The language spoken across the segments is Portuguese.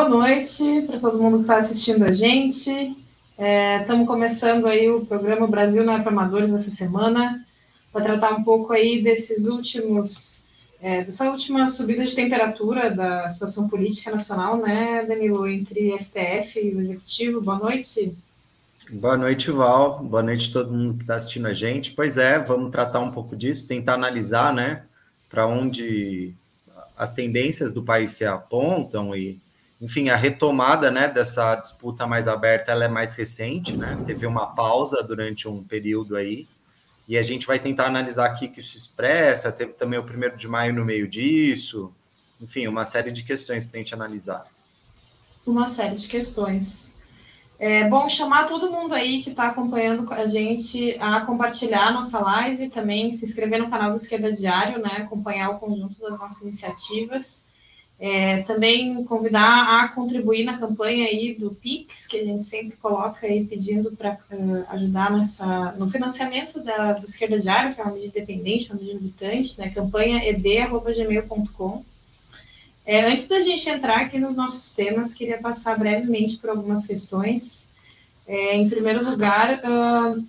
Boa noite para todo mundo que está assistindo a gente. Estamos é, começando aí o programa Brasil não é para amadores essa semana, para tratar um pouco aí desses últimos, é, dessa última subida de temperatura da situação política nacional, né, Danilo, entre STF e o Executivo. Boa noite. Boa noite, Val. Boa noite a todo mundo que está assistindo a gente. Pois é, vamos tratar um pouco disso, tentar analisar, né, para onde as tendências do país se apontam e enfim, a retomada né, dessa disputa mais aberta ela é mais recente, né? Teve uma pausa durante um período aí, e a gente vai tentar analisar aqui que isso expressa, teve também o primeiro de maio no meio disso, enfim, uma série de questões para a gente analisar. Uma série de questões. É bom chamar todo mundo aí que está acompanhando a gente a compartilhar a nossa live, também se inscrever no canal do Esquerda Diário, né? Acompanhar o conjunto das nossas iniciativas. É, também convidar a contribuir na campanha aí do Pix, que a gente sempre coloca aí pedindo para uh, ajudar nessa, no financiamento da, do Esquerda Diário, que é uma mídia independente, uma mídia militante, né? campanha ed.gmail.com. É, antes da gente entrar aqui nos nossos temas, queria passar brevemente por algumas questões. É, em primeiro lugar, uh,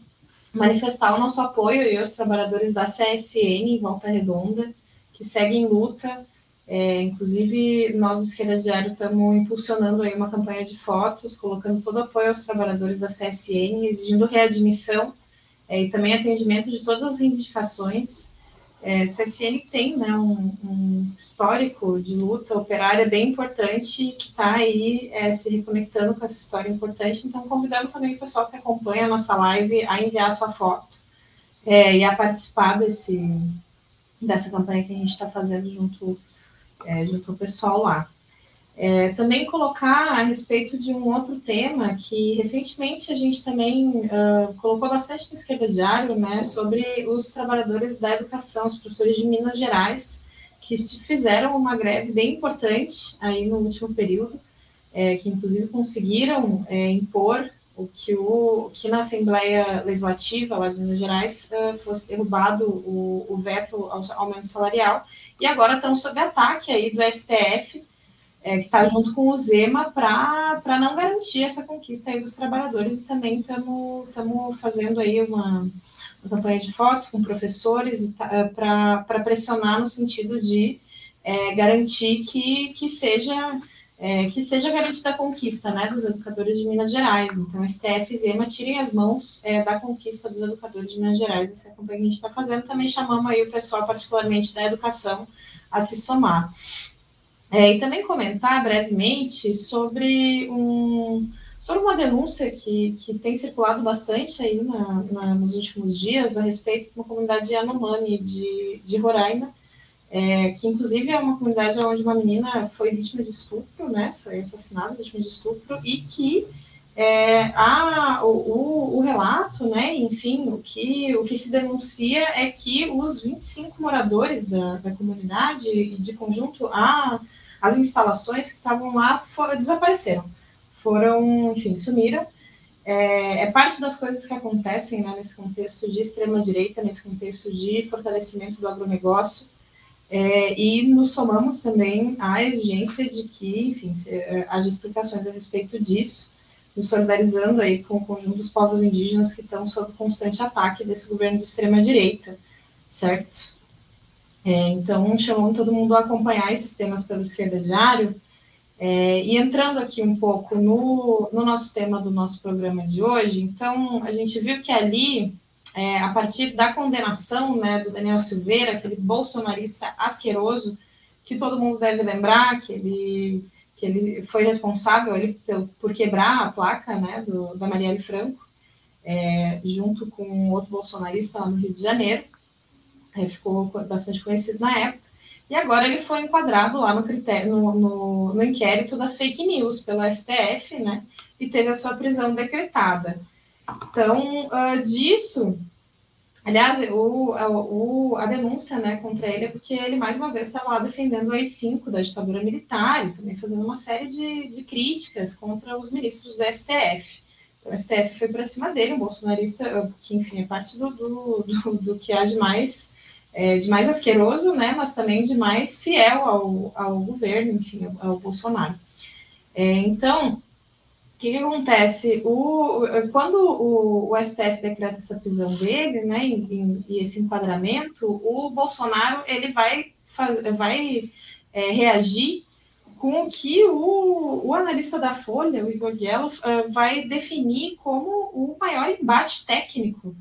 manifestar o nosso apoio e aos trabalhadores da CSN em Volta Redonda, que seguem luta é, inclusive, nós do Esquerda Diário estamos impulsionando aí uma campanha de fotos, colocando todo apoio aos trabalhadores da CSN, exigindo readmissão é, e também atendimento de todas as reivindicações. É, CSN tem né, um, um, histórico de luta operária bem importante que está aí é, se reconectando com essa história importante. Então, convidamos também o pessoal que acompanha a nossa live a enviar sua foto é, e a participar desse, dessa campanha que a gente está fazendo junto é, junto ao pessoal lá. É, também colocar a respeito de um outro tema que recentemente a gente também uh, colocou bastante na esquerda diário, né, sobre os trabalhadores da educação, os professores de Minas Gerais, que fizeram uma greve bem importante aí no último período, é, que inclusive conseguiram é, impor o que, o, que na Assembleia Legislativa lá de Minas Gerais uh, fosse derrubado o, o veto ao aumento salarial, e agora estão sob ataque aí do STF, é, que está junto com o Zema para não garantir essa conquista aí dos trabalhadores, e também estamos fazendo aí uma, uma, campanha de fotos com professores para pressionar no sentido de é, garantir que, que seja é, que seja garantida a conquista né, dos educadores de Minas Gerais. Então, STF e Zema tirem as mãos é, da conquista dos educadores de Minas Gerais. Essa é a campanha que a gente está fazendo. Também chamamos aí o pessoal, particularmente da educação, a se somar. É, e também comentar brevemente sobre, um, sobre uma denúncia que, que tem circulado bastante aí na, na, nos últimos dias a respeito de uma comunidade Yanomami de, de Roraima, é, que inclusive é uma comunidade onde uma menina foi vítima de estupro, né, foi assassinada, vítima de estupro, e que é, a, o, o, relato, né, enfim, o que, o que se denuncia é que os 25 moradores da, da comunidade, e de conjunto a, as instalações que estavam lá, desapareceram, foram, enfim, sumiram, é, é, parte das coisas que acontecem né, nesse contexto de extrema-direita, nesse contexto de fortalecimento do agronegócio, é, e nos somamos também à exigência de que, enfim, é, haja explicações a respeito disso, nos solidarizando aí com o conjunto dos povos indígenas que estão sob constante ataque desse governo de extrema-direita, certo? É, então, chamamos todo mundo a acompanhar esses temas pelo Esquerda Diário, é, e entrando aqui um pouco no, no nosso tema do nosso programa de hoje, então, a gente viu que ali é, a partir da condenação né, do Daniel Silveira, aquele bolsonarista asqueroso, que todo mundo deve lembrar, que ele, que ele foi responsável ali por, por quebrar a placa né, do, da Marielle Franco, é, junto com outro bolsonarista lá no Rio de Janeiro, é, ficou bastante conhecido na época, e agora ele foi enquadrado lá no, critério, no, no, no inquérito das fake news pelo STF, né, e teve a sua prisão decretada. Então, uh, disso, aliás, o, o, a denúncia né, contra ele é porque ele, mais uma vez, estava lá defendendo o AI-5 da ditadura militar e também fazendo uma série de, de críticas contra os ministros do STF. Então, o STF foi para cima dele, um bolsonarista que, enfim, é parte do, do, do, do que há de mais, é, de mais asqueroso, né, mas também de mais fiel ao, ao governo, enfim, ao, ao Bolsonaro. É, então, que, que, acontece? O, quando o, o, STF decreta essa prisão dele, né, e esse enquadramento, o Bolsonaro ele vai, faz, vai é, reagir com o que o, o, analista da Folha, o Igor Guello, uh, vai definir como o maior embate técnico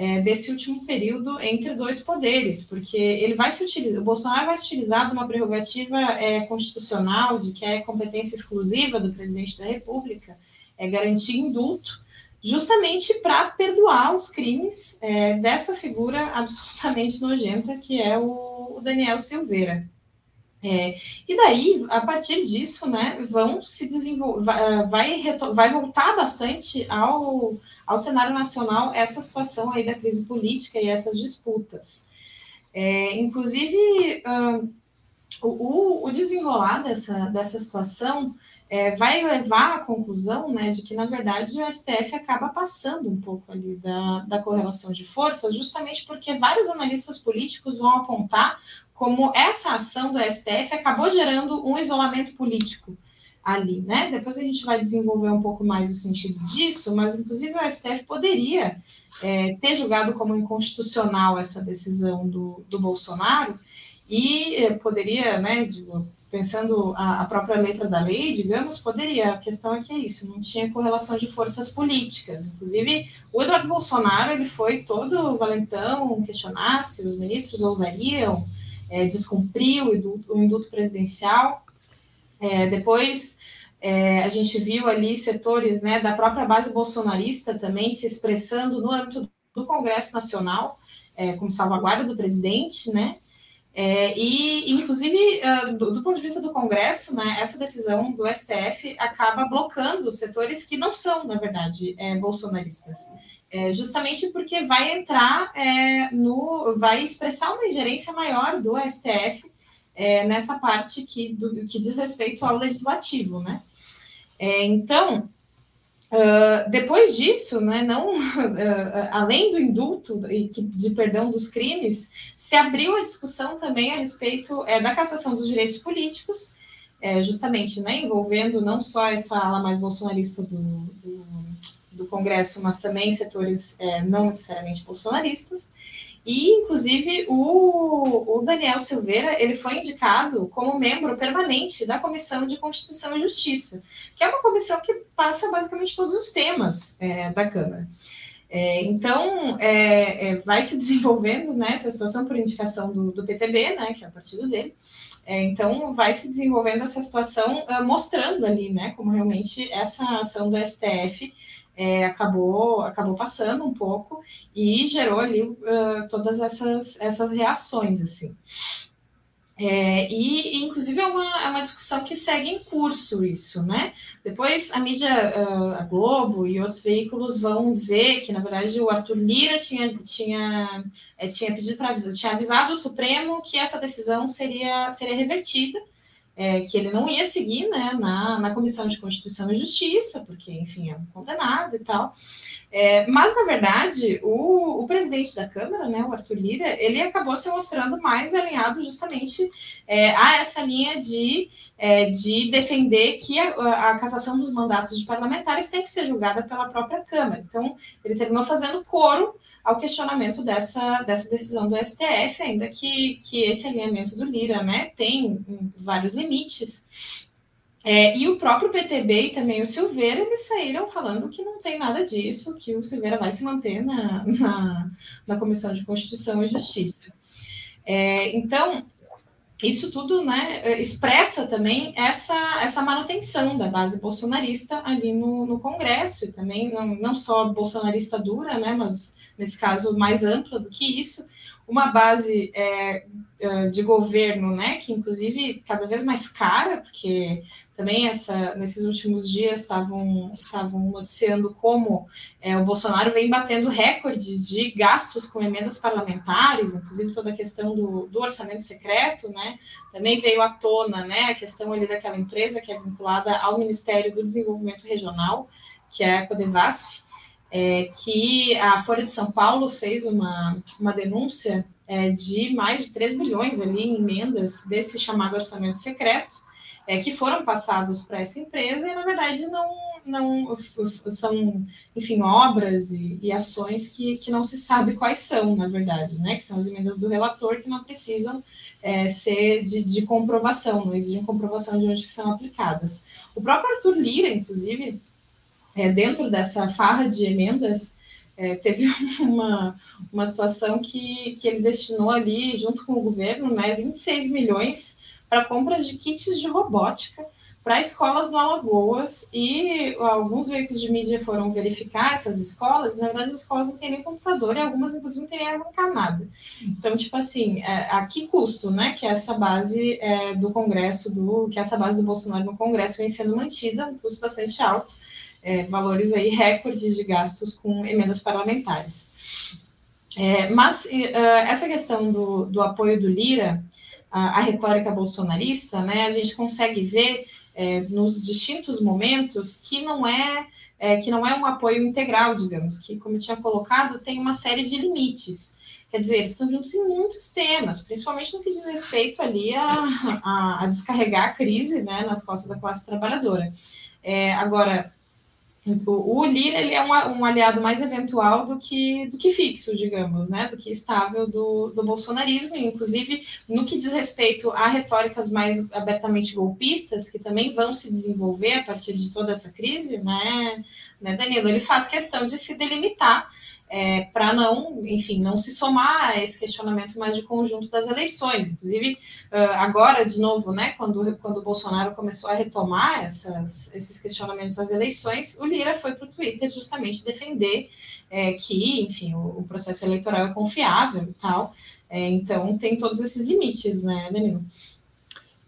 é, desse último período entre dois poderes, porque ele vai se utilizar, o Bolsonaro vai se utilizar de uma prerrogativa é, constitucional de que é competência exclusiva do presidente da República, é garantir indulto, justamente para perdoar os crimes é, dessa figura absolutamente nojenta que é o, o Daniel Silveira. É, e daí, a partir disso, né, vão se desenvolver, vai, vai voltar bastante ao, ao cenário nacional essa situação aí da crise política e essas disputas. É, inclusive, uh, o, o desenrolar dessa, dessa situação é, vai levar à conclusão né, de que, na verdade, o STF acaba passando um pouco ali da, da correlação de forças, justamente porque vários analistas políticos vão apontar como essa ação do STF acabou gerando um isolamento político ali, né? Depois a gente vai desenvolver um pouco mais o sentido disso, mas inclusive o STF poderia é, ter julgado como inconstitucional essa decisão do, do Bolsonaro e é, poderia, né, digo, pensando a, a, própria letra da lei, digamos, poderia. A questão é que é isso, não tinha correlação de forças políticas. Inclusive, o Eduardo Bolsonaro ele foi todo valentão, questionar se os ministros ousariam é, descumprir o o indulto presidencial. É, depois, é, a gente viu ali setores né, da própria base bolsonarista também se expressando no âmbito do Congresso Nacional, é, como salvaguarda do presidente, né? É, e, inclusive, uh, do, do, ponto de vista do Congresso, né, essa decisão do STF acaba blocando setores que não são, na verdade, é, bolsonaristas. É, justamente porque vai entrar é, no. vai expressar uma ingerência maior do STF é, nessa parte que, do, que diz respeito ao legislativo, né? É, então, Uh, depois disso, né, não, uh, além do indulto e de perdão dos crimes, se abriu a discussão também a respeito é, da cassação dos direitos políticos, é, justamente né, envolvendo não só essa ala mais bolsonarista do, do, do Congresso, mas também setores é, não necessariamente bolsonaristas. E, inclusive, o, o, Daniel Silveira ele foi indicado como membro permanente da Comissão de Constituição e Justiça, que é uma comissão que passa basicamente todos os temas é, da Câmara. É, então, é, é vai se desenvolvendo né, essa situação por indicação do, do PTB, né, que é o partido dele. É, então, vai se desenvolvendo essa situação, uh, mostrando ali né, como realmente essa ação do STF é, acabou, acabou passando um pouco e gerou ali uh, todas essas, essas reações, assim. É, e, inclusive, é uma, é uma discussão que segue em curso isso, né? Depois, a mídia, uh, a Globo e outros veículos vão dizer que, na verdade, o Arthur Lira tinha, tinha, é, tinha pedido para avisar, tinha avisado o Supremo que essa decisão seria, seria revertida, é, que ele não ia seguir né, na, na Comissão de Constituição e Justiça, porque, enfim, é um condenado e tal. É, mas, na verdade, o, o, presidente da Câmara, né, o Arthur Lira, ele acabou se mostrando mais alinhado justamente é, a essa linha de, é, de defender que a, a, cassação dos mandatos de parlamentares tem que ser julgada pela própria Câmara. Então, ele terminou fazendo coro ao questionamento dessa, dessa decisão do STF, ainda que, que esse alinhamento do Lira né, tem vários limites. É, e o próprio PTB e também o Silveira, eles saíram falando que não tem nada disso, que o Silveira vai se manter na, na, na Comissão de Constituição e Justiça. É, então, isso tudo né, expressa também essa, essa manutenção da base bolsonarista ali no, no Congresso, e também não, não só bolsonarista dura, né, mas nesse caso mais ampla do que isso, uma base é, de governo, né, que inclusive cada vez mais cara, porque também essa, nesses últimos dias estavam noticiando como é, o Bolsonaro vem batendo recordes de gastos com emendas parlamentares, inclusive toda a questão do, do orçamento secreto, né, também veio à tona, né, a questão ali daquela empresa que é vinculada ao Ministério do Desenvolvimento Regional, que é a Codevasf, é, que a Folha de São Paulo fez uma, uma denúncia é, de mais de 3 bilhões ali em emendas desse chamado orçamento secreto, é, que foram passados para essa empresa e, na verdade, não, não são, enfim, obras e, e, ações que, que não se sabe quais são, na verdade, né? Que são as emendas do relator que não precisam é, ser de, de, comprovação, não exigem comprovação de onde que são aplicadas. O próprio Arthur Lira, inclusive, é, dentro dessa farra de emendas, é, teve uma, uma situação que, que ele destinou ali, junto com o governo, né, 26 milhões para compras de kits de robótica para escolas no Alagoas. E alguns veículos de mídia foram verificar essas escolas, e na verdade as escolas não têm nem computador e algumas inclusive não têm nem nada. Então, tipo assim, é, a que custo, né, que essa base é, do Congresso, do que essa base do Bolsonaro no Congresso vem sendo mantida, um custo bastante alto, é, valores aí recordes de gastos com emendas parlamentares. É, mas uh, essa questão do, do apoio do Lira, a retórica bolsonarista, né, a gente consegue ver é, nos distintos momentos que não é, é, que não é um apoio integral, digamos, que, como eu tinha colocado, tem uma série de limites. Quer dizer, eles estão juntos em muitos temas, principalmente no que diz respeito ali a, a, a descarregar a crise né, nas costas da classe trabalhadora. É, agora, o, Lira ele é um, um, aliado mais eventual do que, do que fixo, digamos, né? Do que estável do, do bolsonarismo, inclusive no que diz respeito a retóricas mais abertamente golpistas, que também vão se desenvolver a partir de toda essa crise, né, né Danilo? Ele faz questão de se delimitar é, para não, enfim, não se somar a esse questionamento mais de conjunto das eleições. Inclusive, agora, de novo, né, quando, quando o Bolsonaro começou a retomar essas, esses questionamentos das eleições, o Lira foi para o Twitter justamente defender é, que, enfim, o, o, processo eleitoral é confiável e tal. É, então, tem todos esses limites, né, Danilo?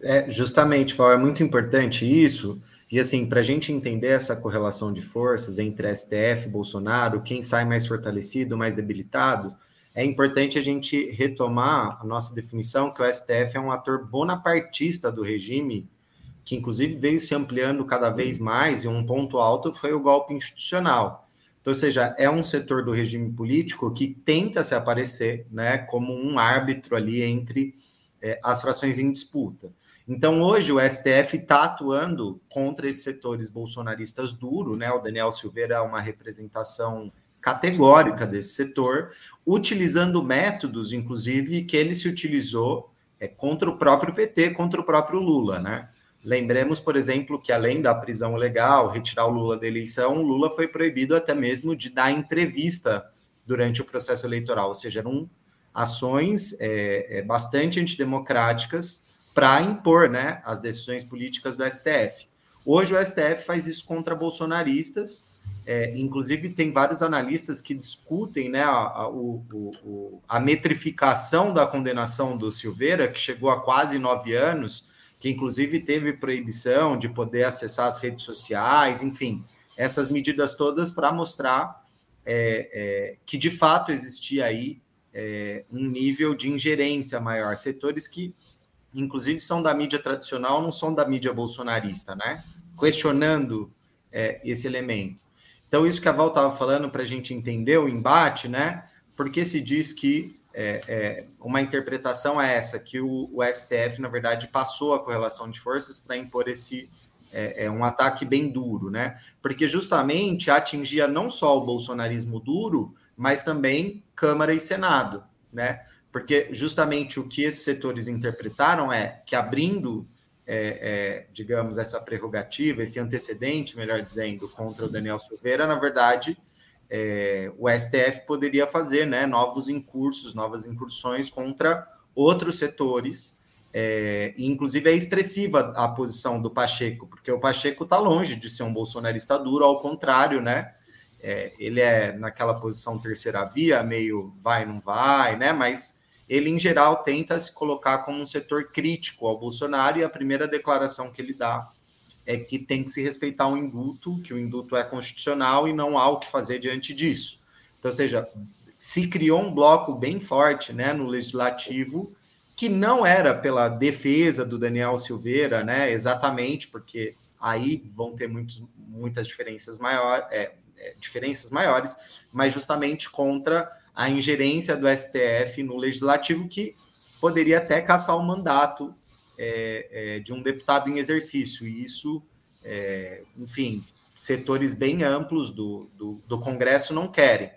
É, justamente, Paulo, é muito importante isso, e assim, para a gente entender essa correlação de forças entre STF Bolsonaro, quem sai mais fortalecido, mais debilitado, é importante a gente retomar a nossa definição que o STF é um ator bonapartista do regime, que inclusive veio se ampliando cada vez mais, e um ponto alto foi o golpe institucional. Então, ou seja, é um setor do regime político que tenta se aparecer né, como um árbitro ali entre é, as frações em disputa. Então, hoje, o STF está atuando contra esses setores bolsonaristas duro, né? O Daniel Silveira é uma representação categórica desse setor, utilizando métodos, inclusive, que ele se utilizou é, contra o próprio PT, contra o próprio Lula, né? Lembremos, por exemplo, que além da prisão legal, retirar o Lula da eleição, o Lula foi proibido até mesmo de dar entrevista durante o processo eleitoral, ou seja, eram ações é, é, bastante antidemocráticas para impor né, as decisões políticas do STF. Hoje o STF faz isso contra bolsonaristas, é, inclusive tem vários analistas que discutem né, a, a, o, o, a metrificação da condenação do Silveira, que chegou a quase nove anos, que inclusive teve proibição de poder acessar as redes sociais, enfim, essas medidas todas para mostrar é, é, que de fato existia aí é, um nível de ingerência maior, setores que inclusive são da mídia tradicional, não são da mídia bolsonarista, né? Questionando é, esse elemento. Então, isso que a Val estava falando para a gente entender o embate, né? Porque se diz que é, é, uma interpretação é essa, que o, o, STF, na verdade, passou a correlação de forças para impor esse é, é, um ataque bem duro, né? Porque justamente atingia não só o bolsonarismo duro, mas também Câmara e Senado, né? Porque justamente o que esses setores interpretaram é que abrindo, é, é, digamos, essa prerrogativa, esse antecedente, melhor dizendo, contra o Daniel Silveira, na verdade, é, o STF poderia fazer né, novos incursos, novas incursões contra outros setores, é, inclusive é expressiva a posição do Pacheco, porque o Pacheco está longe de ser um bolsonarista duro, ao contrário, né? É, ele é naquela posição terceira via, meio vai, não vai, né? Mas ele, em geral, tenta se colocar como um setor crítico ao Bolsonaro, e a primeira declaração que ele dá é que tem que se respeitar o indulto, que o indulto é constitucional e não há o que fazer diante disso. Então, ou seja, se criou um bloco bem forte né, no legislativo, que não era pela defesa do Daniel Silveira, né, exatamente, porque aí vão ter muitos, muitas diferenças, maior, é, é, diferenças maiores, mas justamente contra a ingerência do STF no legislativo, que poderia até caçar o mandato é, é, de um deputado em exercício, e isso, é, enfim, setores bem amplos do, do, do Congresso não querem.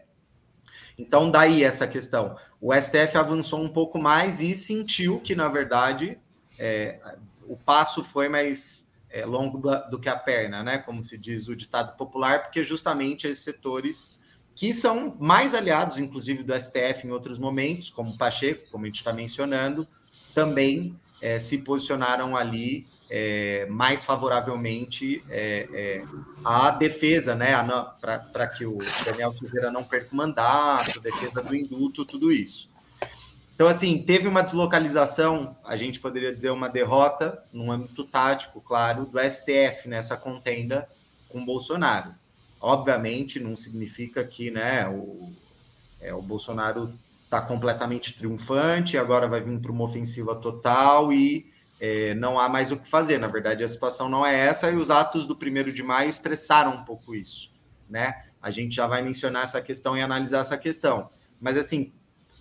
Então, daí essa questão. O STF avançou um pouco mais e sentiu que, na verdade, é, o passo foi mais é, longo do, que a perna, né? Como se diz o ditado popular, porque justamente esses setores que são mais aliados, inclusive, do STF em outros momentos, como Pacheco, como a gente está mencionando, também é, se posicionaram ali é, mais favoravelmente é, é à defesa, né, para que o Daniel Silveira não perca o mandato, defesa do indulto, tudo isso. Então, assim, teve uma deslocalização, a gente poderia dizer uma derrota, no âmbito tático, claro, do STF nessa contenda com Bolsonaro. Obviamente, não significa que né, o, é, o Bolsonaro está completamente triunfante, agora vai vir para uma ofensiva total e é, não há mais o que fazer. Na verdade, a situação não é essa e os atos do primeiro de maio expressaram um pouco isso, né? A gente já vai mencionar essa questão e analisar essa questão. Mas, assim,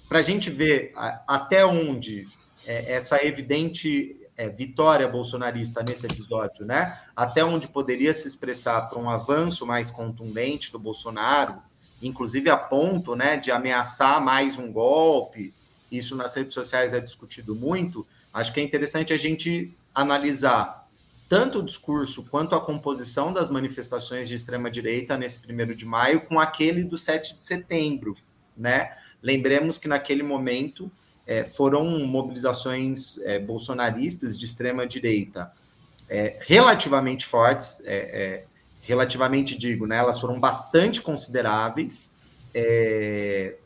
para a gente ver até onde é, essa evidente é, vitória bolsonarista nesse episódio, né? Até onde poderia se expressar para um avanço mais contundente do Bolsonaro, inclusive a ponto né, de ameaçar mais um golpe, isso nas redes sociais é discutido muito, acho que é interessante a gente analisar tanto o discurso quanto a composição das manifestações de extrema-direita nesse primeiro de maio com aquele do 7 de setembro, né? Lembremos que naquele momento é, foram mobilizações é, bolsonaristas de extrema-direita é, relativamente fortes, é, é, relativamente digo, né? Elas foram bastante consideráveis, é,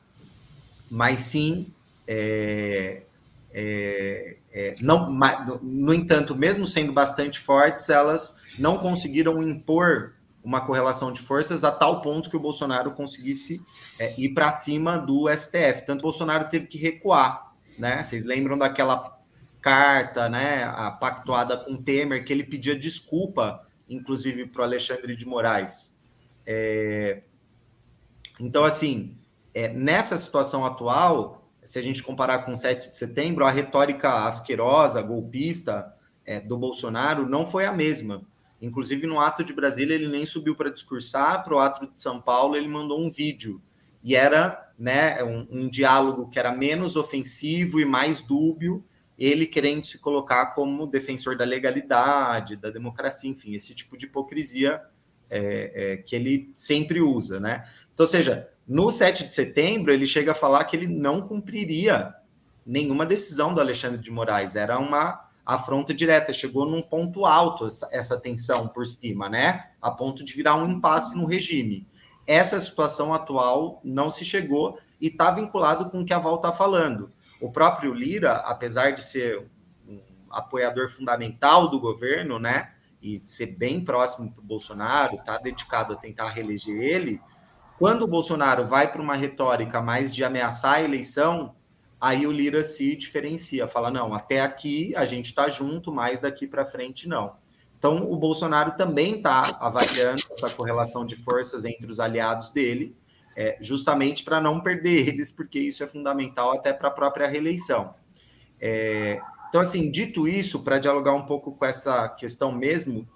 mas sim, não, no entanto, mesmo sendo bastante fortes, elas não conseguiram impor uma correlação de forças a tal ponto que o Bolsonaro conseguisse ir para cima do STF. Tanto Bolsonaro teve que recuar, né? Vocês lembram daquela carta, né, a pactuada com Temer, que ele pedia desculpa inclusive para o Alexandre de Moraes. É... Então, assim, é, nessa situação atual, se a gente comparar com 7 de setembro, a retórica asquerosa, golpista é, do Bolsonaro não foi a mesma. Inclusive, no ato de Brasília, ele nem subiu para discursar, para o ato de São Paulo, ele mandou um vídeo. E era né, um, um diálogo que era menos ofensivo e mais dúbio, ele querendo se colocar como defensor da legalidade, da democracia, enfim, esse tipo de hipocrisia é, é, que ele sempre usa, né? Então, ou seja, no 7 de setembro, ele chega a falar que ele não cumpriria nenhuma decisão do Alexandre de Moraes, era uma afronta direta, chegou num ponto alto essa, essa tensão por cima, né? A ponto de virar um impasse no regime. Essa situação atual não se chegou e está vinculado com o que a Val está falando o próprio Lira, apesar de ser um apoiador fundamental do governo, né, e ser bem próximo do Bolsonaro, está dedicado a tentar reeleger ele, quando o Bolsonaro vai para uma retórica mais de ameaçar a eleição, aí o Lira se diferencia, fala não, até aqui a gente está junto, mas daqui para frente não. Então o Bolsonaro também está avaliando essa correlação de forças entre os aliados dele é, justamente para não perder eles, porque isso é fundamental até para a própria reeleição. É, então, assim, dito isso, para dialogar um pouco com essa questão mesmo,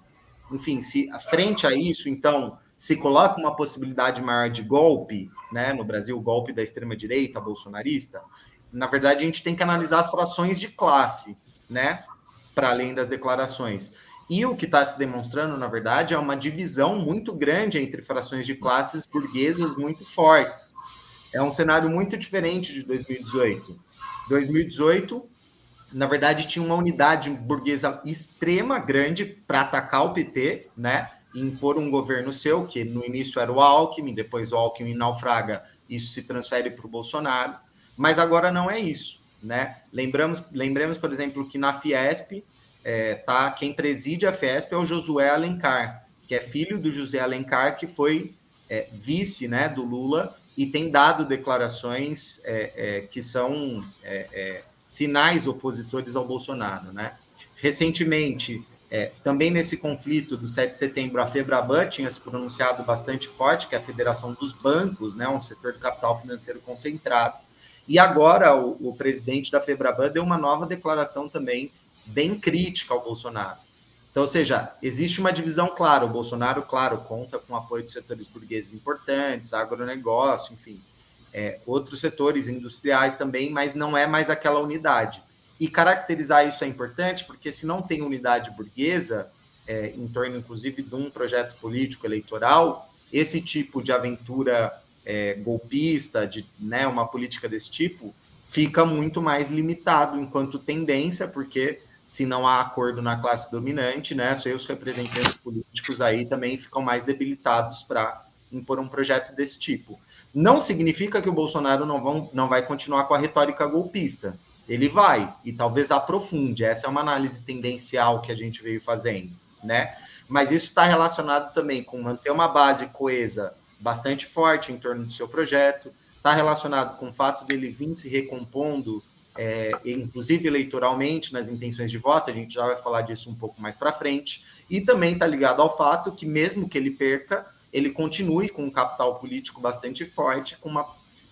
enfim, se frente a isso, então, se coloca uma possibilidade maior de golpe, né, no Brasil, golpe da extrema-direita bolsonarista, na verdade, a gente tem que analisar as frações de classe, né, para além das declarações. E o que está se demonstrando, na verdade, é uma divisão muito grande entre frações de classes burguesas muito fortes. É um cenário muito diferente de 2018. 2018, na verdade, tinha uma unidade burguesa extrema grande para atacar o PT, né? E impor um governo seu, que no início era o Alckmin, depois o Alckmin naufraga, isso se transfere para o Bolsonaro. Mas agora não é isso, né? Lembramos, lembremos, por exemplo, que na Fiesp é, tá, quem preside a FESP é o Josué Alencar, que é filho do José Alencar, que foi é, vice né, do Lula e tem dado declarações é, é que são é, é, sinais opositores ao Bolsonaro. Né? Recentemente, também nesse conflito do 7 de setembro, a Febraban tinha se pronunciado bastante forte, que é a Federação dos Bancos, né, um setor do capital financeiro concentrado. E agora o, o presidente da Febraban deu uma nova declaração também bem crítica ao Bolsonaro. Então, ou seja, existe uma divisão clara. O Bolsonaro, claro, conta com o apoio de setores burgueses importantes, agronegócio, enfim, é, outros setores industriais também, mas não é mais aquela unidade. E caracterizar isso é importante, porque se não tem unidade burguesa, é, em torno, inclusive, de um projeto político eleitoral, esse tipo de aventura é, golpista, de né, uma política desse tipo, fica muito mais limitado enquanto tendência, porque se não há acordo na classe dominante, né, os representantes políticos aí também ficam mais debilitados para impor um projeto desse tipo. Não significa que o Bolsonaro não, vão, não vai continuar com a retórica golpista. Ele vai, e talvez aprofunde. Essa é uma análise tendencial que a gente veio fazendo, né? Mas isso está relacionado também com manter uma base coesa bastante forte em torno do seu projeto, está relacionado com o fato dele vir se recompondo é, inclusive eleitoralmente, nas intenções de voto, a gente já vai falar disso um pouco mais para frente, e também está ligado ao fato que, mesmo que ele perca, ele continue com um capital político bastante forte, com, uma,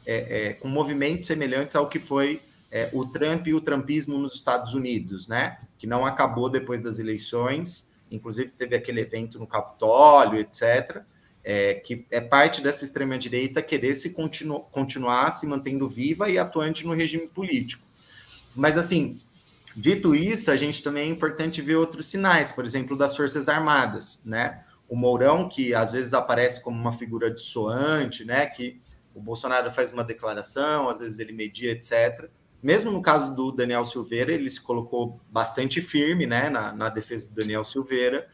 é, é, com movimentos semelhantes ao que foi é, o Trump e o Trumpismo nos Estados Unidos, né? que não acabou depois das eleições, inclusive teve aquele evento no Capitólio, etc., é, que é parte dessa extrema-direita querer se continu continuar se mantendo viva e atuante no regime político. Mas, assim, dito isso, a gente também é importante ver outros sinais, por exemplo, das Forças Armadas, né? O Mourão, que às vezes aparece como uma figura dissoante, né? Que o Bolsonaro faz uma declaração, às vezes ele media, etc. Mesmo no caso do Daniel Silveira, ele se colocou bastante firme, né? Na, na defesa do Daniel Silveira.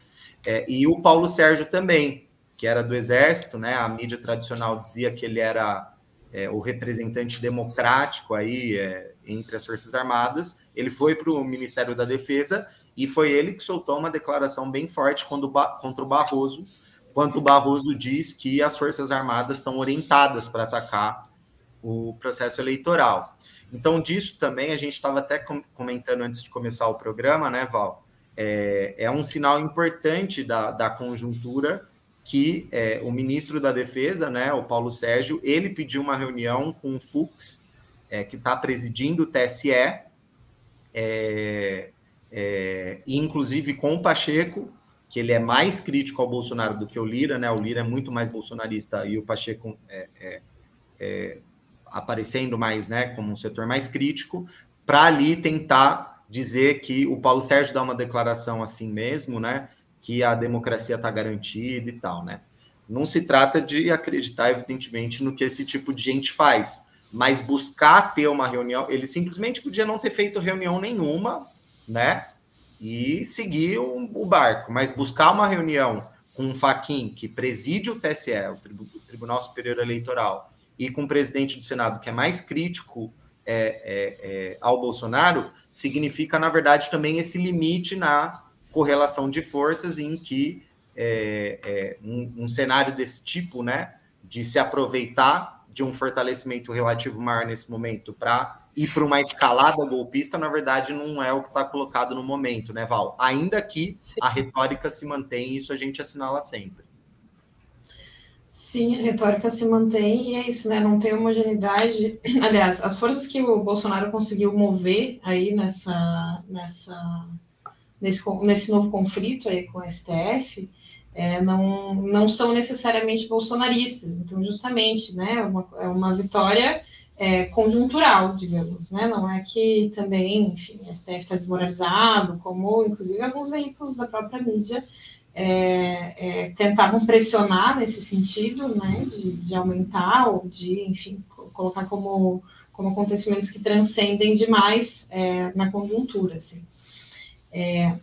É, e o Paulo Sérgio também, que era do Exército, né? A mídia tradicional dizia que ele era é, o representante democrático aí é, entre as Forças Armadas. Ele foi para o Ministério da Defesa e foi ele que soltou uma declaração bem forte quando, contra o Barroso, quando o Barroso diz que as Forças Armadas estão orientadas para atacar o processo eleitoral. Então, disso também a gente estava até comentando antes de começar o programa, né, Val? É, é um sinal importante da, da conjuntura que é, o ministro da Defesa, né, o Paulo Sérgio, ele pediu uma reunião com o Fux, é, que está presidindo o TSE, é, é, inclusive com o Pacheco, que ele é mais crítico ao Bolsonaro do que o Lira, né? O Lira é muito mais bolsonarista e o Pacheco é, é, é aparecendo mais, né, como um setor mais crítico, para ali tentar dizer que o Paulo Sérgio dá uma declaração assim mesmo, né? que a democracia está garantida e tal, né? Não se trata de acreditar, evidentemente, no que esse tipo de gente faz, mas buscar ter uma reunião. Ele simplesmente podia não ter feito reunião nenhuma, né? E seguir o, o barco, mas buscar uma reunião com um Faquin que preside o TSE, o, Tribunal Superior Eleitoral, e com o presidente do Senado, que é mais crítico é, é, é, ao Bolsonaro, significa, na verdade, também esse limite na correlação de forças em que é, é, um, um, cenário desse tipo, né, de se aproveitar de um fortalecimento relativo maior nesse momento para ir para uma escalada golpista, na verdade, não é o que está colocado no momento, né, Val? Ainda que Sim. a retórica se mantém, isso a gente assinala sempre. Sim, a retórica se mantém e é isso, né? Não tem homogeneidade. Aliás, as forças que o Bolsonaro conseguiu mover aí nessa, nessa nesse, nesse novo conflito aí com o STF, é, não, não são necessariamente bolsonaristas. Então, justamente, né, é uma, é uma vitória é, conjuntural, digamos, né? Não é que também, enfim, o STF está desmoralizado, como inclusive alguns veículos da própria mídia é, é, tentavam pressionar nesse sentido, né? De, de aumentar ou de, enfim, colocar como, como acontecimentos que transcendem demais é, na conjuntura, assim. É,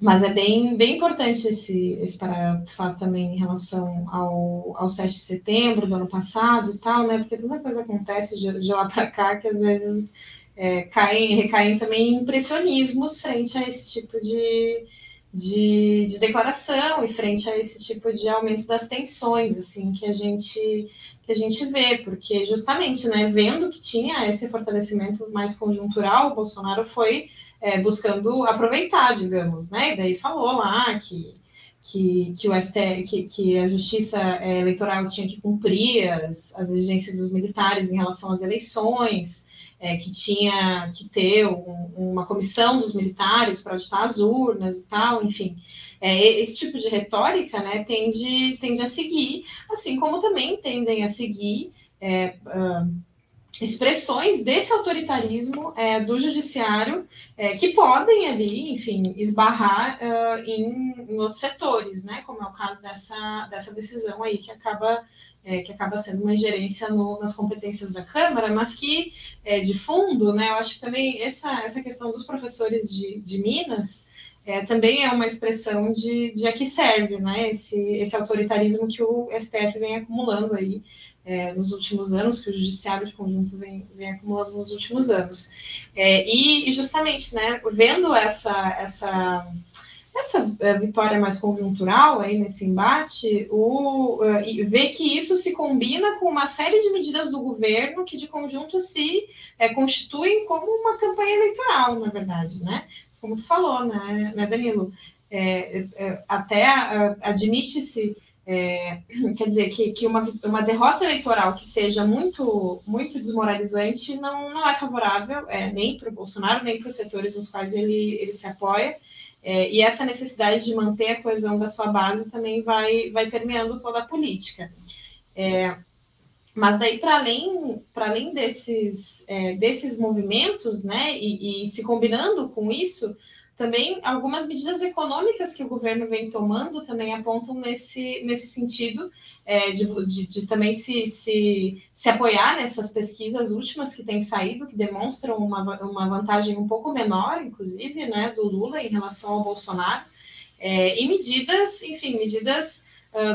mas é bem, bem importante esse, esse paralelo que tu faz também em relação ao, ao 7 de setembro do ano passado e tal, né? Porque tanta coisa acontece de, de lá para cá que às vezes é, caem, recaem também impressionismos frente a esse tipo de, de, de, declaração e frente a esse tipo de aumento das tensões, assim, que a gente que a gente vê, porque justamente, né, vendo que tinha esse fortalecimento mais conjuntural, o Bolsonaro foi é, buscando aproveitar, digamos, né? E daí falou lá que, que, que, o ST, que, que a justiça é, eleitoral tinha que cumprir as, as exigências dos militares em relação às eleições. é, que tinha que ter um, uma comissão dos militares para auditar as urnas e tal, enfim. É, esse tipo de retórica né, tende, tende a seguir, assim como também tendem a seguir uh, expressões desse autoritarismo é, do judiciário é, que podem ali, enfim, esbarrar uh, em, em, outros setores, né? Como é o caso dessa, dessa decisão aí que acaba é, que acaba sendo uma ingerência no, nas competências da Câmara, mas que é, de fundo, né? Eu acho que também essa, essa questão dos professores de, de Minas é, também é uma expressão de, de a que serve, né? Esse, esse autoritarismo que o STF vem acumulando aí é, nos últimos anos, que o judiciário de conjunto vem, vem acumulando nos últimos anos. É, e, justamente, né, vendo essa, essa, essa é, vitória mais conjuntural aí nesse embate, o, e ver que isso se combina com uma série de medidas do governo que, de conjunto, se é, constituem como uma campanha eleitoral, na verdade, né? Como tu falou, né, né Danilo? É, é, até admite-se é, quer dizer, que, que uma, uma derrota eleitoral que seja muito, muito desmoralizante não, não é favorável é, nem para o Bolsonaro, nem para os setores nos quais ele, ele se apoia. É, e essa necessidade de manter a coesão da sua base também vai, vai permeando toda a política. É, mas daí, para além, para além desses, é, desses movimentos, né, e, e se combinando com isso, também algumas medidas econômicas que o governo vem tomando também apontam nesse, nesse sentido, é, de, de, de, também se, se, se apoiar nessas pesquisas últimas que têm saído, que demonstram uma, uma vantagem um pouco menor, inclusive, né, do Lula em relação ao Bolsonaro, é, e medidas, enfim, medidas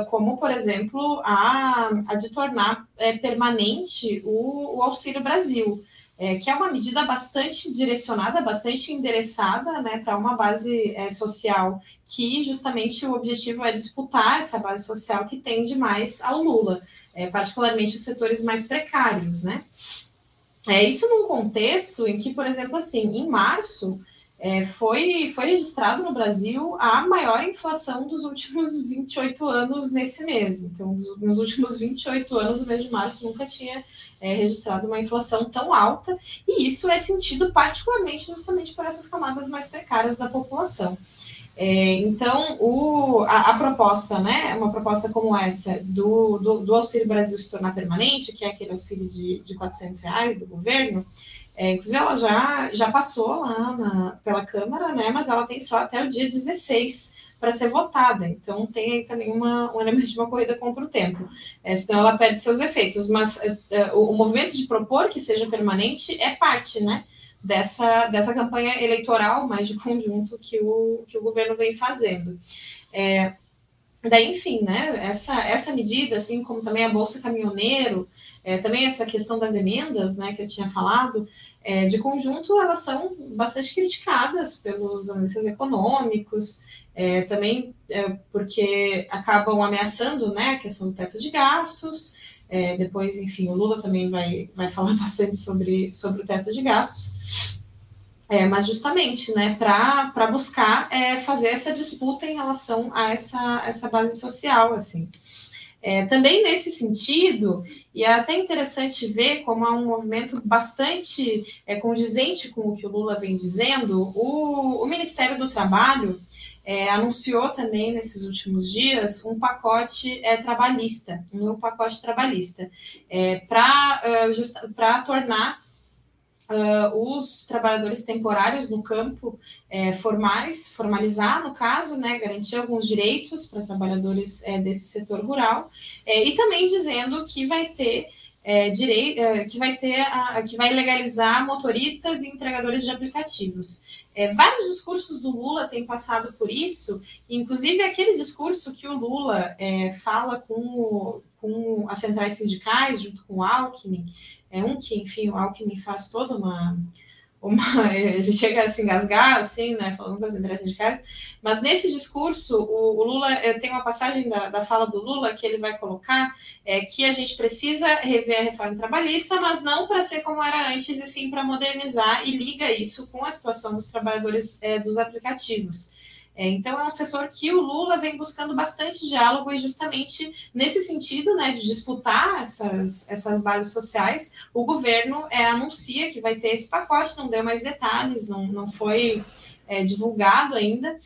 como, por exemplo, a, a de tornar é, permanente o, o Auxílio Brasil é, que é uma medida bastante direcionada, bastante endereçada né, para uma base é, social que justamente o objetivo é disputar essa base social que tende mais ao Lula, é, particularmente os setores mais precários, né? É isso num contexto em que, por exemplo, assim, em março é, foi, foi registrado no Brasil a maior inflação dos últimos 28 anos nesse mês. Então, nos últimos 28 anos, o mês de março nunca tinha é, registrado uma inflação tão alta, e isso é sentido particularmente justamente por essas camadas mais precárias da população. É, então, o, a, a, proposta, né, uma proposta como essa do, do, do, Auxílio Brasil se tornar permanente, que é aquele auxílio de, de 400 reais do governo, é, inclusive ela já, já passou lá na, pela Câmara, né, mas ela tem só até o dia 16 para ser votada. Então, tem aí também uma, um elemento de uma corrida contra o tempo, é, senão ela perde seus efeitos. Mas é, é, o, o, movimento de propor que seja permanente é parte, né? Dessa, dessa campanha eleitoral mais de conjunto que o, que o governo vem fazendo. É, daí, enfim, né, essa, essa medida, assim como também a Bolsa Caminhoneiro, é, também essa questão das emendas, né, que eu tinha falado, é, de conjunto, elas são bastante criticadas pelos analistas econômicos, é, também porque acabam ameaçando né, a questão do teto de gastos. Depois, enfim, o Lula também vai, vai falar bastante sobre, sobre o teto de gastos. É, mas justamente né, para buscar é, fazer essa disputa em relação a essa, essa base social. assim. É, também nesse sentido, e é até interessante ver como há um movimento bastante é, condizente com o que o Lula vem dizendo, o, o Ministério do Trabalho é, anunciou também nesses últimos dias um pacote é, trabalhista, um novo pacote trabalhista, é, para uh, tornar uh, os trabalhadores temporários no campo é, formais, formalizar, no caso, né, garantir alguns direitos para trabalhadores é, desse setor rural, é, e também dizendo que vai ter é, direito, é, que vai ter a, que vai legalizar motoristas e entregadores de aplicativos. É, vários discursos do Lula têm passado por isso, inclusive aquele discurso que o Lula é, fala com, o, com as centrais sindicais, junto com o Alckmin, é um que, enfim, o Alckmin faz toda uma, uma ele chega a se engasgar, assim, né, falando com as centrais sindicais, mas nesse discurso, o, o Lula, eh, tem uma passagem da, da fala do Lula que ele vai colocar, é, que a gente precisa rever a reforma trabalhista, mas não para ser como era antes, e sim para modernizar, e liga isso com a situação dos trabalhadores é, dos aplicativos. É, então, é um setor que o Lula vem buscando bastante diálogo e justamente nesse sentido, né, de disputar essas, essas bases sociais, o governo é, anuncia que vai ter esse pacote, não deu mais detalhes, não, não foi é, divulgado ainda,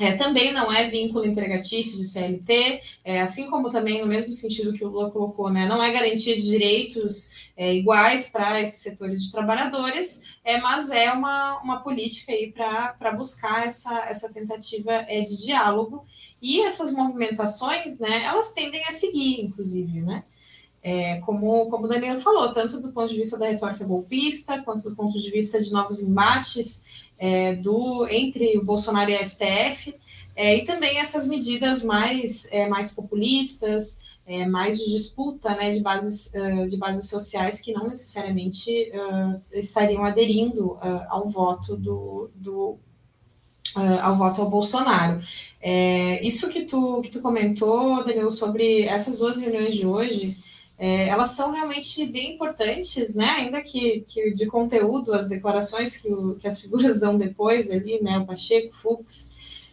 é, também não é vínculo empregatício de CLT, é, assim como também no mesmo sentido que o Lula colocou, né, não é garantia de direitos é, iguais para esses setores de trabalhadores, é, mas é uma, uma política aí para buscar essa, essa tentativa é, de diálogo. E essas movimentações, né, elas tendem a seguir, inclusive, né? É, como, como o Daniel falou, tanto do ponto de vista da retórica golpista, quanto do ponto de vista de novos embates é, do, entre o Bolsonaro e a STF, é, e também essas medidas mais, é, mais populistas, é, mais de disputa né, de, bases, uh, de bases sociais que não necessariamente uh, estariam aderindo uh, ao voto do, do ao voto ao Bolsonaro. É, isso que tu, que tu comentou, Daniel, sobre essas duas reuniões de hoje, é, elas são realmente bem importantes, né? Ainda que, que de conteúdo, as declarações que, o, que, as figuras dão depois ali, né? O Pacheco, Fux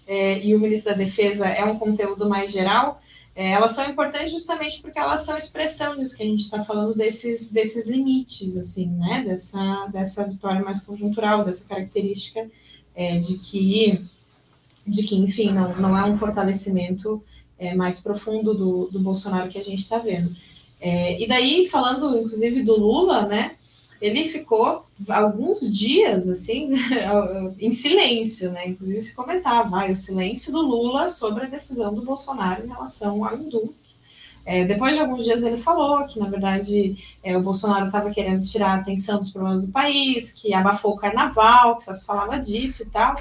é, e o ministro da Defesa é um conteúdo mais geral. É, elas são importantes justamente porque elas são expressão disso que a gente está falando desses, desses limites, assim, né? Dessa, dessa vitória mais conjuntural, dessa característica é, de que de que, enfim, não, não é um fortalecimento é, mais profundo do, do Bolsonaro que a gente está vendo. É, e daí, falando inclusive do Lula, né? Ele ficou alguns dias assim em silêncio, né? Inclusive se comentava ah, o silêncio do Lula sobre a decisão do Bolsonaro em relação ao indulto. É, depois de alguns dias ele falou que, na verdade, é, o Bolsonaro estava querendo tirar a atenção dos problemas do país, que abafou o carnaval, que só se falava disso e tal.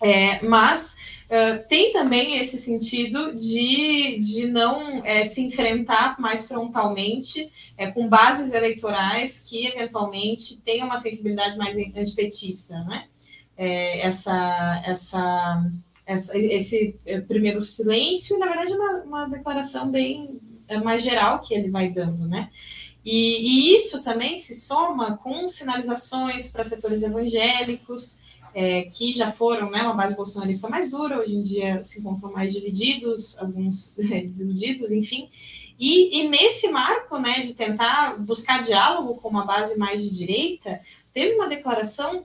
É, mas uh, tem também esse sentido de, de não é, se enfrentar mais frontalmente é, com bases eleitorais que eventualmente tenham uma sensibilidade mais antipetista, né? É, essa, essa, essa, esse primeiro silêncio, na verdade, é uma, uma declaração bem mais geral que ele vai dando, né? E, e, isso também se soma com sinalizações para setores evangélicos, é, que já foram né, uma base bolsonarista mais dura, hoje em dia se encontram mais divididos, alguns é, desiludidos, enfim. E, e, nesse marco né, de tentar buscar diálogo com uma base mais de direita, teve uma declaração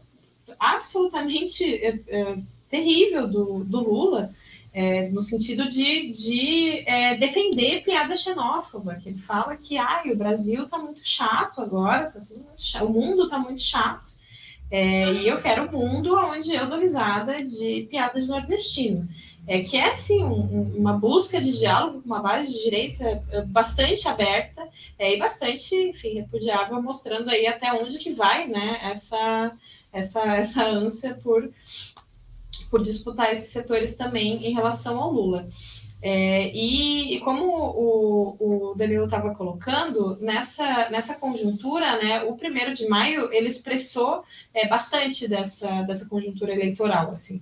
absolutamente é, é, terrível do, do Lula, é, no sentido de, de é, defender piada xenófoba, que ele fala que ah, o Brasil está muito chato agora, tá tudo chato, o mundo está muito chato, é, e eu quero um mundo onde eu dou risada de piada de nordestino. É, que é, sim, um, uma busca de diálogo com uma base de direita é, bastante aberta é, e bastante, enfim, repudiável, mostrando aí até onde que vai, né, essa, essa, essa ânsia por, por disputar esses setores também em relação ao Lula. É, e, e, como o, o Danilo estava colocando, nessa, nessa conjuntura, né, o primeiro de maio ele expressou é, bastante dessa, dessa conjuntura eleitoral, assim.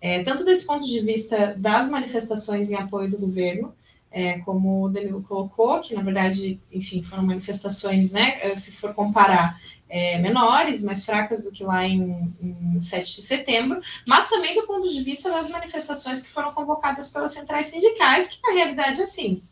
É, tanto desse ponto de vista das manifestações em apoio do governo, é, como o Danilo colocou, que na verdade, enfim, foram manifestações, né, eh, se for comparar, é, menores, mais fracas do que lá em, em 7 de setembro, mas também do ponto de vista das manifestações que foram convocadas pelas centrais sindicais, que na realidade, assim,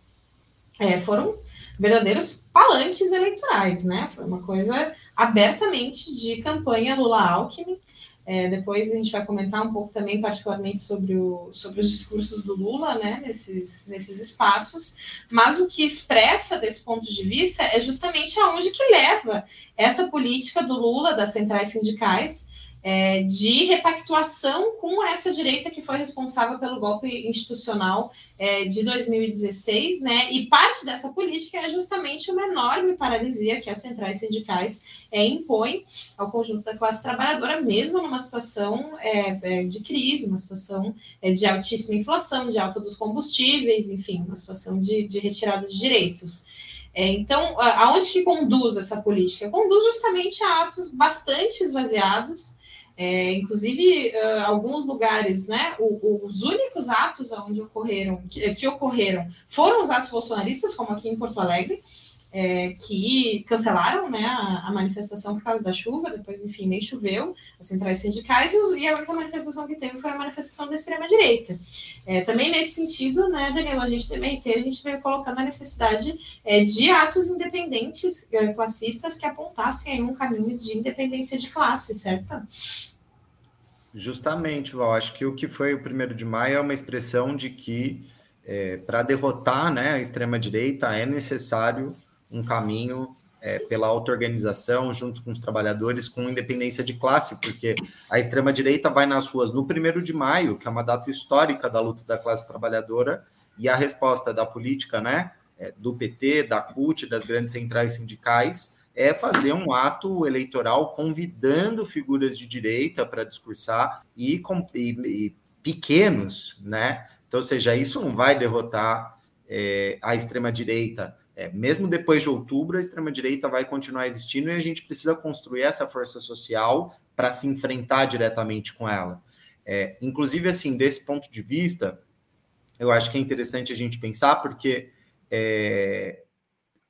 é, foram verdadeiros palanques eleitorais, né? Foi uma coisa abertamente de campanha Lula-Alckmin, é, depois a gente vai comentar um pouco também, particularmente, sobre, o, sobre os discursos do Lula, né, nesses, nesses espaços, mas o que expressa desse ponto de vista é justamente aonde que leva essa política do Lula, das centrais sindicais, é, de repactuação com essa direita que foi responsável pelo golpe institucional é, de 2016, né? E parte dessa política é justamente uma enorme paralisia que as centrais sindicais é, impõem ao conjunto da classe trabalhadora, mesmo numa situação é, é de crise, uma situação é, de altíssima inflação, de alta dos combustíveis, enfim, uma situação de, de retirada de direitos. É, então, aonde que conduz essa política? Conduz justamente a atos bastante esvaziados, é, inclusive, uh, alguns lugares, né, o, os únicos atos onde ocorreram, que, que, ocorreram, foram os atos bolsonaristas, como aqui em Porto Alegre, é, que cancelaram né, a, a, manifestação por causa da chuva, depois, enfim, nem choveu, as centrais sindicais, e, e a única manifestação que teve foi a manifestação da extrema-direita. É, também nesse sentido, né, a gente também a gente veio colocando a necessidade é, de atos independentes é, classistas que apontassem aí um caminho de independência de classe, certo? Justamente, Val, acho que o que foi o primeiro de maio é uma expressão de que é, para derrotar né, a extrema-direita é necessário um caminho é, pela auto-organização junto com os trabalhadores com independência de classe, porque a extrema-direita vai nas ruas no primeiro de maio, que é uma data histórica da luta da classe trabalhadora, e a resposta da política, né, é, do PT, da CUT, das grandes centrais sindicais, é fazer um ato eleitoral convidando figuras de direita para discursar e, e, e, pequenos, né? Então, ou seja, isso não vai derrotar é, a extrema-direita, é, mesmo depois de outubro, a extrema-direita vai continuar existindo e a gente precisa construir essa força social para se enfrentar diretamente com ela. É, inclusive, assim, desse ponto de vista, eu acho que é interessante a gente pensar, porque é,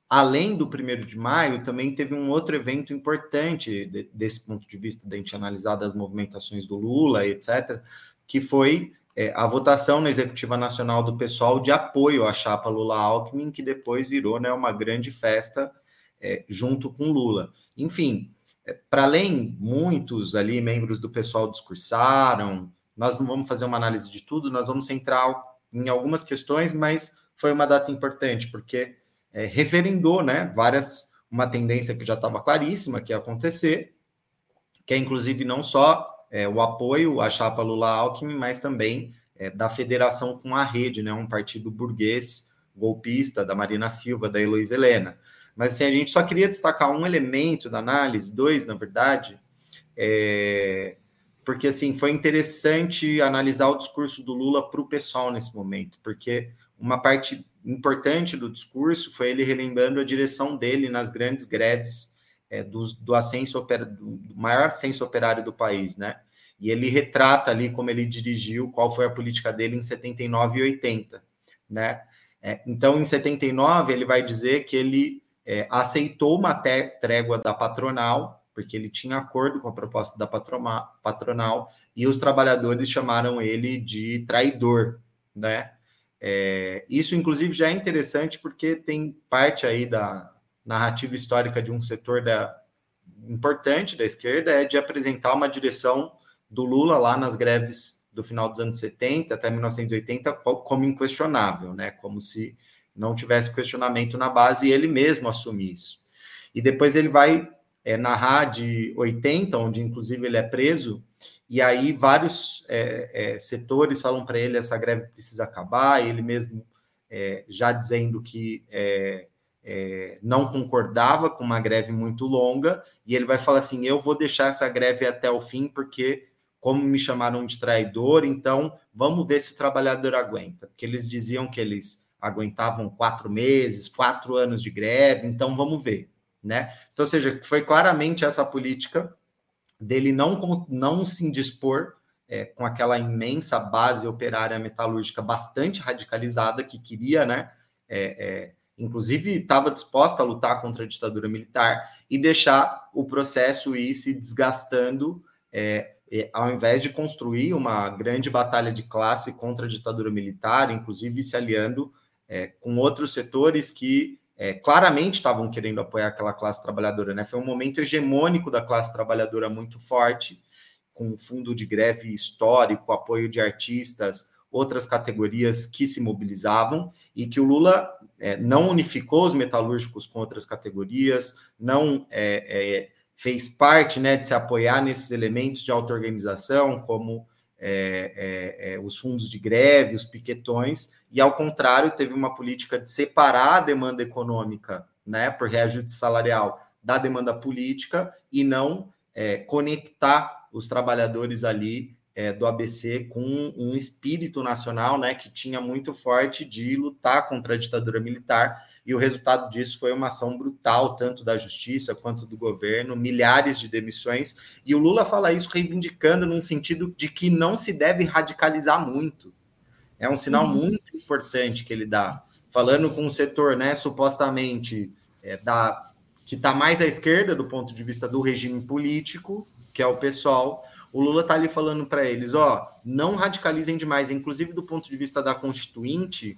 além do primeiro de maio, também teve um outro evento importante de, desse ponto de vista, da gente analisar das movimentações do Lula, etc., que foi é, a votação na Executiva Nacional do pessoal de apoio à chapa Lula-Alckmin, que depois virou né, uma grande festa é, junto com Lula. Enfim, é, para além, muitos ali, membros do pessoal discursaram, nós não vamos fazer uma análise de tudo, nós vamos centrar em algumas questões, mas foi uma data importante, porque é, referendou né, várias, uma tendência que já estava claríssima que ia acontecer, que é inclusive não só é, o apoio à chapa Lula-Alckmin, mas também é, da federação com a rede, né, um partido burguês golpista da Marina Silva, da Heloísa Helena. Mas assim, a gente só queria destacar um elemento da análise, dois, na verdade, é, porque assim foi interessante analisar o discurso do Lula para o pessoal nesse momento, porque uma parte importante do discurso foi ele relembrando a direção dele nas grandes greves é, do, do ascenso do maior ascenso operário do país, né? E ele retrata ali como ele dirigiu, qual foi a política dele em 79 e 80, né? É, então, em 79, ele vai dizer que ele é, aceitou uma trégua da patronal, porque ele tinha acordo com a proposta da patronal, e os trabalhadores chamaram ele de traidor, né? É, isso, inclusive, já é interessante porque tem parte aí da, narrativa histórica de um setor da, importante da esquerda é de apresentar uma direção do Lula lá nas greves do final dos anos 70 até 1980 como inquestionável, né? Como se não tivesse questionamento na base e ele mesmo assumir isso. E depois ele vai é, narrar de 80, onde inclusive ele é preso, e aí vários é, é, setores falam para ele essa greve precisa acabar, ele mesmo já dizendo que não concordava com uma greve muito longa, e ele vai falar assim: eu vou deixar essa greve até o fim, porque, como me chamaram de traidor, então vamos ver se o trabalhador aguenta. Porque eles diziam que eles aguentavam quatro meses, quatro anos de greve, então vamos ver. Né? Então, ou seja, foi claramente essa política dele não, não se indispor é, com aquela imensa base operária metalúrgica bastante radicalizada que queria, né? É, é, inclusive estava disposta a lutar contra a ditadura militar e deixar o processo ir se desgastando, é, ao invés de construir uma grande batalha de classe contra a ditadura militar, inclusive se aliando é, com outros setores que é, claramente estavam querendo apoiar aquela classe trabalhadora. Né? Foi um momento hegemônico da classe trabalhadora muito forte, com fundo de greve histórico, apoio de artistas, outras categorias que se mobilizavam e que o Lula é, não unificou os metalúrgicos com outras categorias, não é, é, fez parte né, de se apoiar nesses elementos de auto-organização, como é, é, é, os fundos de greve, os piquetões, e ao contrário, teve uma política de separar a demanda econômica né, por reajuste salarial da demanda política e não conectar os trabalhadores ali é, do ABC com um espírito nacional, né, que tinha muito forte de lutar contra a ditadura militar, e o resultado disso foi uma ação brutal, tanto da justiça quanto do governo, milhares de demissões, e o Lula fala isso reivindicando num sentido de que não se deve radicalizar muito. É um sinal uhum. muito importante que ele dá, falando com o setor, né, supostamente é, da que está mais à esquerda do ponto de vista do regime político, que é o pessoal. O Lula está ali falando para eles, ó, não radicalizem demais, inclusive do ponto de vista da Constituinte,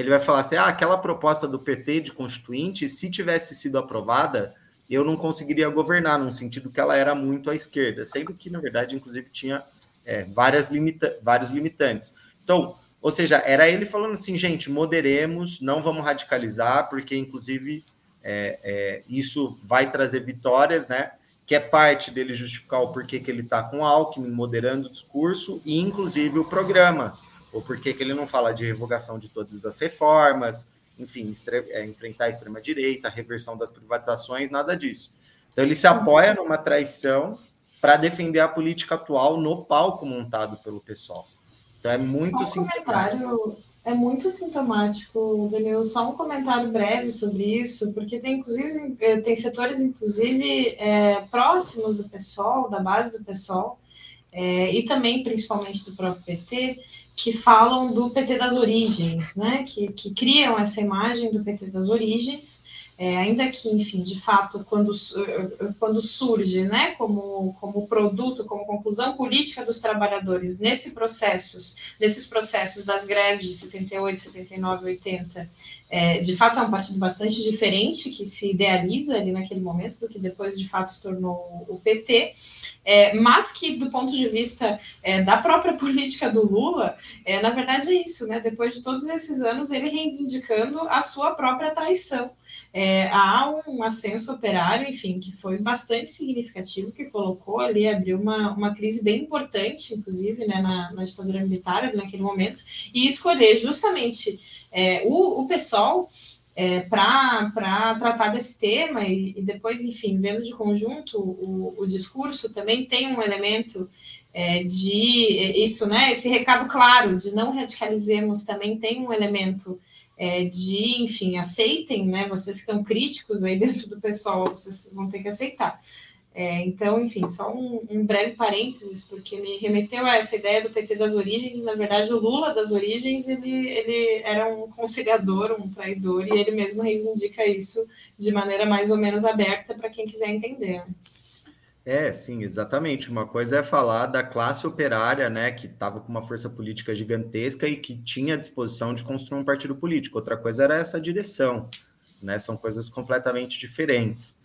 ele vai falar assim: ah, aquela proposta do PT de Constituinte, se tivesse sido aprovada, eu não conseguiria governar, no sentido que ela era muito à esquerda, sendo que, na verdade, inclusive, tinha é, várias limita vários limitantes. Então, ou seja, era ele falando assim, gente, moderemos, não vamos radicalizar, porque, inclusive, é, é, isso vai trazer vitórias, né? Que é parte dele justificar o porquê que ele está com Alckmin, moderando o discurso, e, inclusive, o programa, ou porquê que ele não fala de revogação de todas as reformas, enfim, é, enfrentar a extrema-direita, a reversão das privatizações, nada disso. Então, ele se apoia numa traição para defender a política atual no palco montado pelo pessoal. Então, é muito só um comentário É muito sintomático, Daniel, só um comentário breve sobre isso, porque tem, inclusive, eh, tem setores, inclusive, é, próximos do PSOL, da base do PSOL, é, e também, principalmente, do próprio PT, que falam do PT das origens, né? Que, que criam essa imagem do PT das origens, é, ainda que, enfim, de fato, quando, quando surge, né, como, como produto, como conclusão política dos trabalhadores nesse processos, nesses processos das greves de 78, 79, 80, é, de fato é um partido bastante diferente que se idealiza ali naquele momento do que depois de fato se tornou o PT, é, mas que do ponto de vista é, da própria política do Lula, é, na verdade é isso, né? Depois de todos esses anos ele reivindicando a sua própria traição. É, há um ascenso operário, enfim, que foi bastante significativo, que colocou ali, abriu uma, uma crise bem importante, inclusive, né, na, na ditadura militar naquele momento, e escolher justamente é, o, o pessoal é, para tratar desse tema e, e, depois, enfim, vendo de conjunto o, o discurso, também tem um elemento é, de isso, né? Esse recado claro de não radicalizemos também tem um elemento é, de, enfim, aceitem, né? Vocês que estão críticos aí dentro do pessoal, vocês vão ter que aceitar. É, então, enfim, só um, um, breve parênteses, porque me remeteu a essa ideia do PT das origens. Na verdade, o Lula das origens, ele, ele era um conciliador, um traidor, e ele mesmo reivindica isso de maneira mais ou menos aberta para quem quiser entender. É, sim, exatamente. Uma coisa é falar da classe operária, né, que estava com uma força política gigantesca e que tinha a disposição de construir um partido político. Outra coisa era essa direção, né? São coisas completamente diferentes.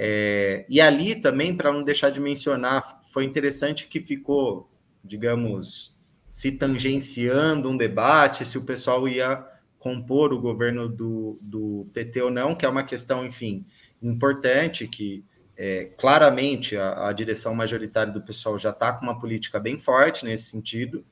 É, e ali também, para não deixar de mencionar, foi interessante que ficou, digamos, se tangenciando um debate se o pessoal ia compor o governo do, do PT ou não, que é uma questão, enfim, importante, que é, claramente a, a, direção majoritária do pessoal já está com uma política bem forte nesse sentido.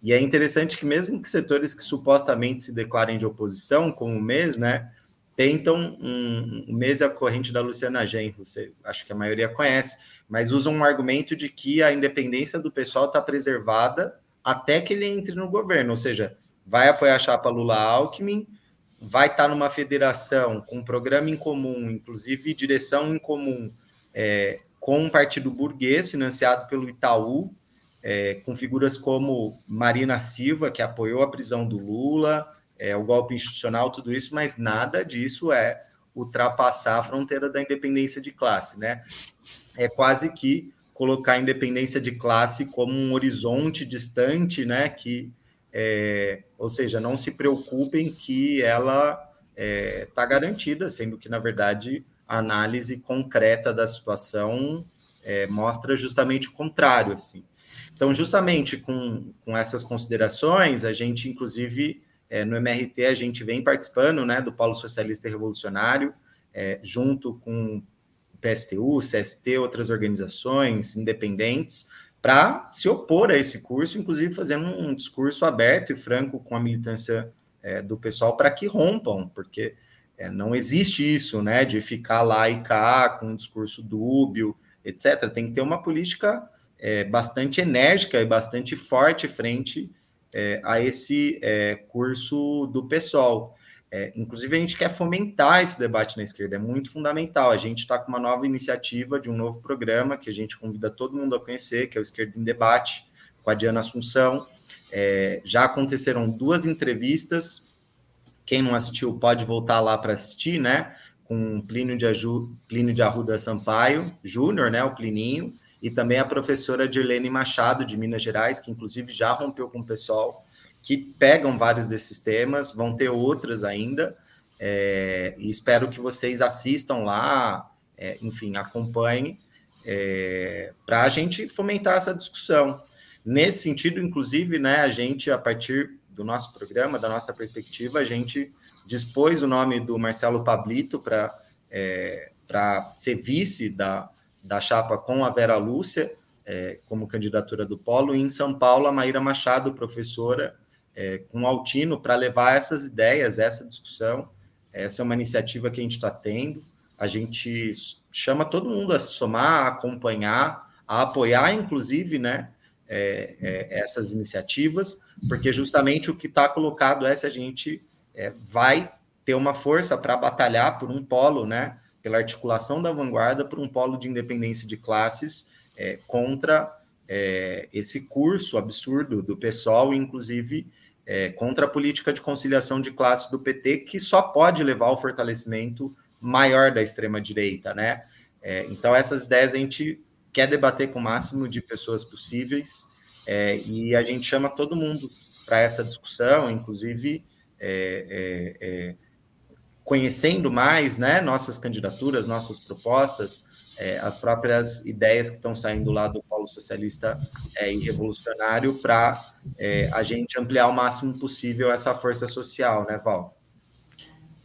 E é interessante que, mesmo que setores que supostamente se declarem de oposição, como o MES, né, tentam um, um mês é a corrente da Luciana Genro, você acho que a maioria conhece, mas usam um argumento de que a independência do pessoal está preservada até que ele entre no governo, ou seja, vai apoiar a chapa Lula Alckmin, vai estar tá numa federação com um programa em comum, inclusive direção em comum, é, com um partido burguês financiado pelo Itaú, é, com figuras como Marina Silva, que apoiou a prisão do Lula, é, o golpe institucional, tudo isso, mas nada disso é ultrapassar a fronteira da independência de classe, né? É quase que colocar a independência de classe como um horizonte distante, né? Que, é, ou seja, não se preocupem que ela está é, tá garantida, sendo que, na verdade, a análise concreta da situação é, mostra justamente o contrário, assim. Então, justamente com, com essas considerações, a gente, inclusive, é, no MRT a gente vem participando né, do Polo Socialista Revolucionário, é, junto com PSTU, CST, outras organizações independentes, para se opor a esse curso, inclusive fazendo um discurso aberto e franco com a militância é, do pessoal para que rompam, porque é, não existe isso, né, de ficar lá e cá com um discurso dúbio, etc. Tem que ter uma política é, bastante enérgica e bastante forte frente é, a esse é, curso do PSOL. É, inclusive, a gente quer fomentar esse debate na esquerda, é muito fundamental. A gente está com uma nova iniciativa de um novo programa que a gente convida todo mundo a conhecer, que é o Esquerda em Debate, com a Diana Assunção. É, já aconteceram duas entrevistas. Quem não assistiu pode voltar lá para assistir, né? com Plínio de, Aju, Plínio de Arruda Sampaio, Júnior, né, o Plininho, e também a professora Dirlene Machado, de Minas Gerais, que inclusive já rompeu com o pessoal, que pegam vários desses temas, vão ter outras ainda, é, e espero que vocês assistam lá, é, enfim, acompanhem, é, para a gente fomentar essa discussão. Nesse sentido, inclusive, né, a gente, a partir do nosso programa, da nossa perspectiva, a gente dispôs o nome do Marcelo Pablito para é, ser vice da, da chapa com a Vera Lúcia, é, como candidatura do Polo, e em São Paulo, a Maíra Machado, professora, é, com Altino, para levar essas ideias, essa discussão. Essa é uma iniciativa que a gente está tendo. A gente chama todo mundo a se somar, a acompanhar, a apoiar, inclusive, né, é, é, essas iniciativas, porque justamente o que está colocado é se a gente é, vai ter uma força para batalhar por um polo, né, pela articulação da vanguarda, por um polo de independência de classes é, contra é, esse curso absurdo do pessoal, inclusive é, contra a política de conciliação de classes do PT, que só pode levar ao fortalecimento maior da extrema-direita, né? É, então, essas ideias a gente quer debater com o máximo de pessoas possíveis é, e a gente chama todo mundo para essa discussão, inclusive é, é, é, conhecendo mais né, nossas candidaturas, nossas propostas, é, as próprias ideias que estão saindo lá do Polo Socialista é, e Revolucionário para é, a gente ampliar o máximo possível essa força social, né, Val?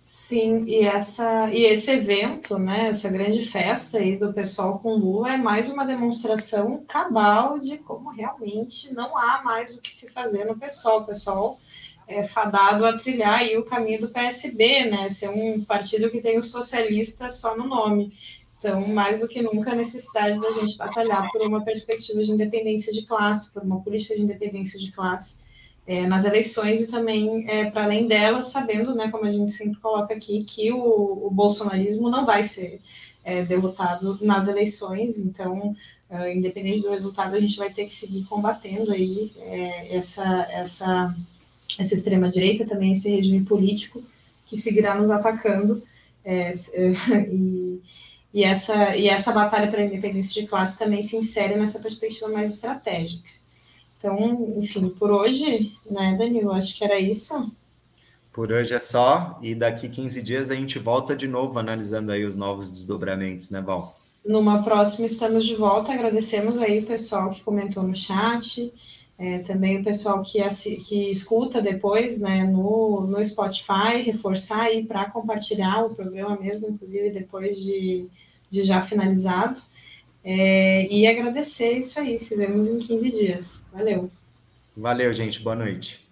Sim, e, essa, e esse evento, né, essa grande festa aí do pessoal com Lula é mais uma demonstração cabal de como realmente não há mais o que se fazer no pessoal. O pessoal é, fadado a trilhar aí o caminho do PSB, né? Ser um partido que tem o socialista só no nome. Então, mais do que nunca, a necessidade da gente batalhar por uma perspectiva de independência de classe, por uma política de independência de classe é, nas eleições e também, é, para além delas, sabendo, né, como a gente sempre coloca aqui, que o, o bolsonarismo não vai ser é, derrotado nas eleições, então, é, independente do resultado, a gente vai ter que seguir combatendo aí é, essa, essa essa extrema-direita, também esse regime político que seguirá nos atacando. É, e, e, essa, e essa batalha pela independência de classe também se insere nessa perspectiva mais estratégica. Então, enfim, por hoje, né, Danilo, acho que era isso. Por hoje é só, e daqui 15 dias a gente volta de novo analisando aí os novos desdobramentos, né, Val? Numa próxima estamos de volta, agradecemos aí o pessoal que comentou no chat, é, também o pessoal que, que escuta depois né, no, no Spotify, reforçar aí para compartilhar o programa mesmo, inclusive depois de, de já finalizado. É, e agradecer isso aí, se vemos em 15 dias. Valeu. Valeu, gente. Boa noite.